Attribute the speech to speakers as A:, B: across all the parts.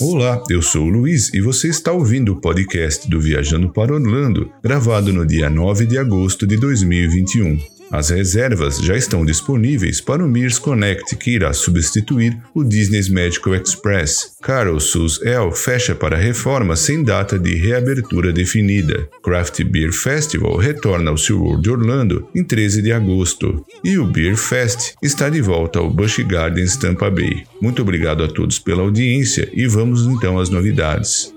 A: Olá, eu sou o Luiz e você está ouvindo o podcast do Viajando para Orlando, gravado no dia 9 de agosto de 2021. As reservas já estão disponíveis para o Mears Connect, que irá substituir o Disney's Medical Express. Carol Sus El fecha para reforma sem data de reabertura definida. Craft Beer Festival retorna ao SeaWorld Orlando em 13 de agosto. E o Beer Fest está de volta ao Busch Gardens Tampa Bay. Muito obrigado a todos pela audiência e vamos então às novidades.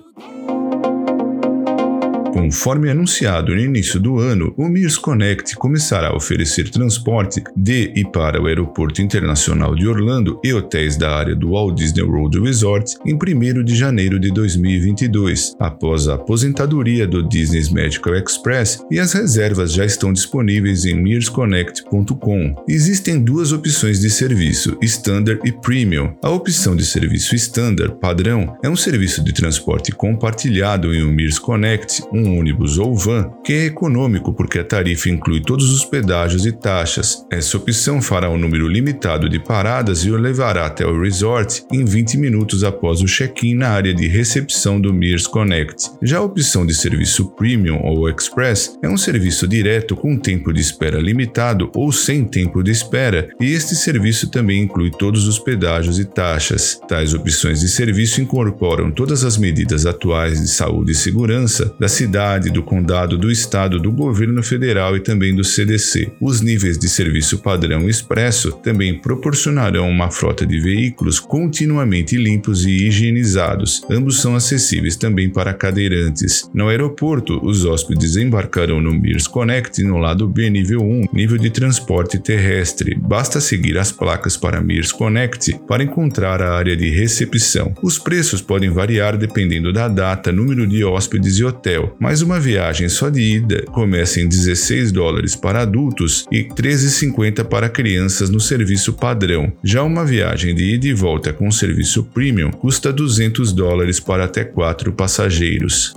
A: Conforme anunciado no início do ano, o Mears Connect começará a oferecer transporte de e para o Aeroporto Internacional de Orlando e hotéis da área do Walt Disney World Resort em 1 de janeiro de 2022, após a aposentadoria do Disney's Medical Express e as reservas já estão disponíveis em mearsconnect.com. Existem duas opções de serviço, Standard e Premium. A opção de serviço Standard, padrão, é um serviço de transporte compartilhado em um Mears Connect, um um ônibus ou van, que é econômico porque a tarifa inclui todos os pedágios e taxas. Essa opção fará um número limitado de paradas e o levará até o resort em 20 minutos após o check-in na área de recepção do Mears Connect. Já a opção de serviço Premium ou Express é um serviço direto com tempo de espera limitado ou sem tempo de espera, e este serviço também inclui todos os pedágios e taxas. Tais opções de serviço incorporam todas as medidas atuais de saúde e segurança da cidade cidade, do condado, do estado, do governo federal e também do CDC. Os níveis de serviço padrão expresso também proporcionarão uma frota de veículos continuamente limpos e higienizados. Ambos são acessíveis também para cadeirantes. No aeroporto, os hóspedes embarcarão no Mears Connect no lado B nível 1, nível de transporte terrestre. Basta seguir as placas para Mears Connect para encontrar a área de recepção. Os preços podem variar dependendo da data, número de hóspedes e hotel, mas uma viagem só de ida começa em 16 dólares para adultos e 13,50 para crianças no serviço padrão. Já uma viagem de ida e volta com serviço premium custa 200 dólares para até quatro passageiros.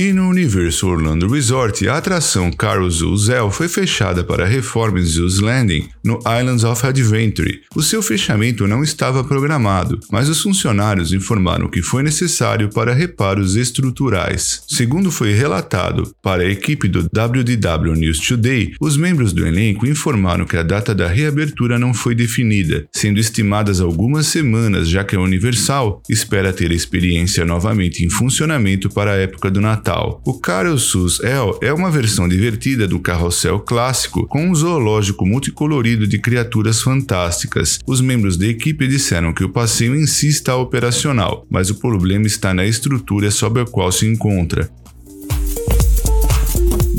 A: E no Universo Orlando Resort, a atração Carousel Zell foi fechada para reforma em Zeus Landing, no Islands of Adventure. O seu fechamento não estava programado, mas os funcionários informaram que foi necessário para reparos estruturais. Segundo foi relatado para a equipe do WDW News Today, os membros do elenco informaram que a data da reabertura não foi definida, sendo estimadas algumas semanas, já que a Universal espera ter a experiência novamente em funcionamento para a época do Natal Natal. O Carousel El é uma versão divertida do carrossel clássico, com um zoológico multicolorido de criaturas fantásticas. Os membros da equipe disseram que o passeio em si está operacional, mas o problema está na estrutura sobre a qual se encontra.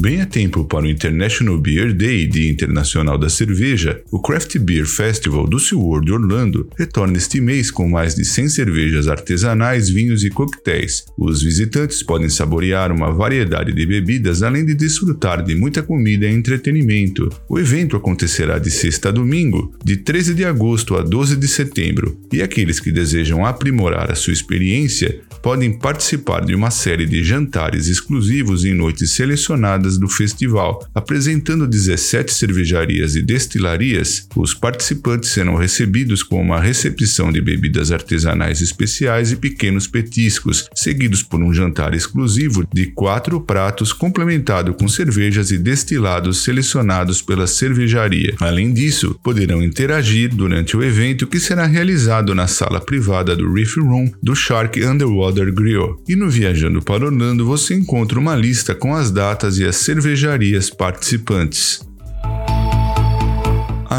A: Bem a tempo para o International Beer Day, Dia Internacional da Cerveja, o Craft Beer Festival do SeaWorld Orlando retorna este mês com mais de 100 cervejas artesanais, vinhos e coquetéis. Os visitantes podem saborear uma variedade de bebidas além de desfrutar de muita comida e entretenimento. O evento acontecerá de sexta a domingo, de 13 de agosto a 12 de setembro, e aqueles que desejam aprimorar a sua experiência podem participar de uma série de jantares exclusivos em noites selecionadas do festival. Apresentando 17 cervejarias e destilarias, os participantes serão recebidos com uma recepção de bebidas artesanais especiais e pequenos petiscos, seguidos por um jantar exclusivo de quatro pratos complementado com cervejas e destilados selecionados pela cervejaria. Além disso, poderão interagir durante o evento que será realizado na sala privada do Reef Room do Shark Underwater Grill. E no Viajando para Orlando você encontra uma lista com as datas e as cervejarias participantes.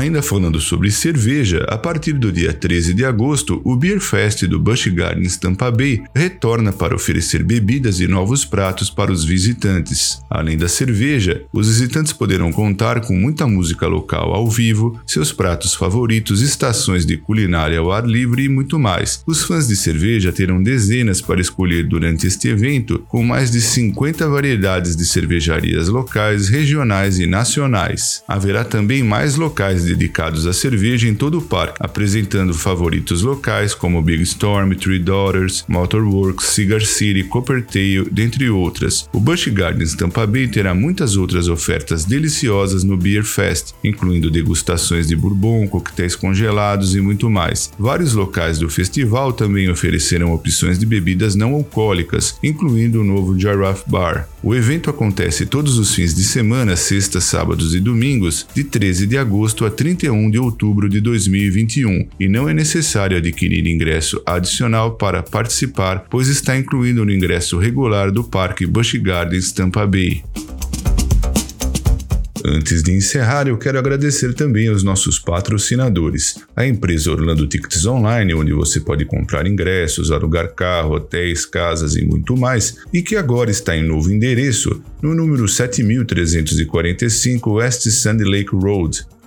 A: Ainda falando sobre cerveja, a partir do dia 13 de agosto, o Beer Fest do Busch Gardens Tampa Bay retorna para oferecer bebidas e novos pratos para os visitantes. Além da cerveja, os visitantes poderão contar com muita música local ao vivo, seus pratos favoritos, estações de culinária ao ar livre e muito mais. Os fãs de cerveja terão dezenas para escolher durante este evento, com mais de 50 variedades de cervejarias locais, regionais e nacionais. Haverá também mais locais locais dedicados à cerveja em todo o parque, apresentando favoritos locais como Big Storm, Three Daughters, Motorworks, Cigar City, Coppertail, dentre outras. O Busch Gardens Tampa Bay terá muitas outras ofertas deliciosas no Beer Fest, incluindo degustações de bourbon, coquetéis congelados e muito mais. Vários locais do festival também ofereceram opções de bebidas não alcoólicas, incluindo o novo Giraffe Bar. O evento acontece todos os fins de semana, sextas, sábados e domingos, de 13 de agosto a 31 de outubro de 2021, e não é necessário adquirir ingresso adicional para participar, pois está incluído no ingresso regular do Parque Busch Gardens Tampa Bay. Antes de encerrar, eu quero agradecer também aos nossos patrocinadores. A empresa Orlando Tickets Online, onde você pode comprar ingressos, alugar carro, hotéis, casas e muito mais, e que agora está em novo endereço, no número 7345 West Sandy Lake Road,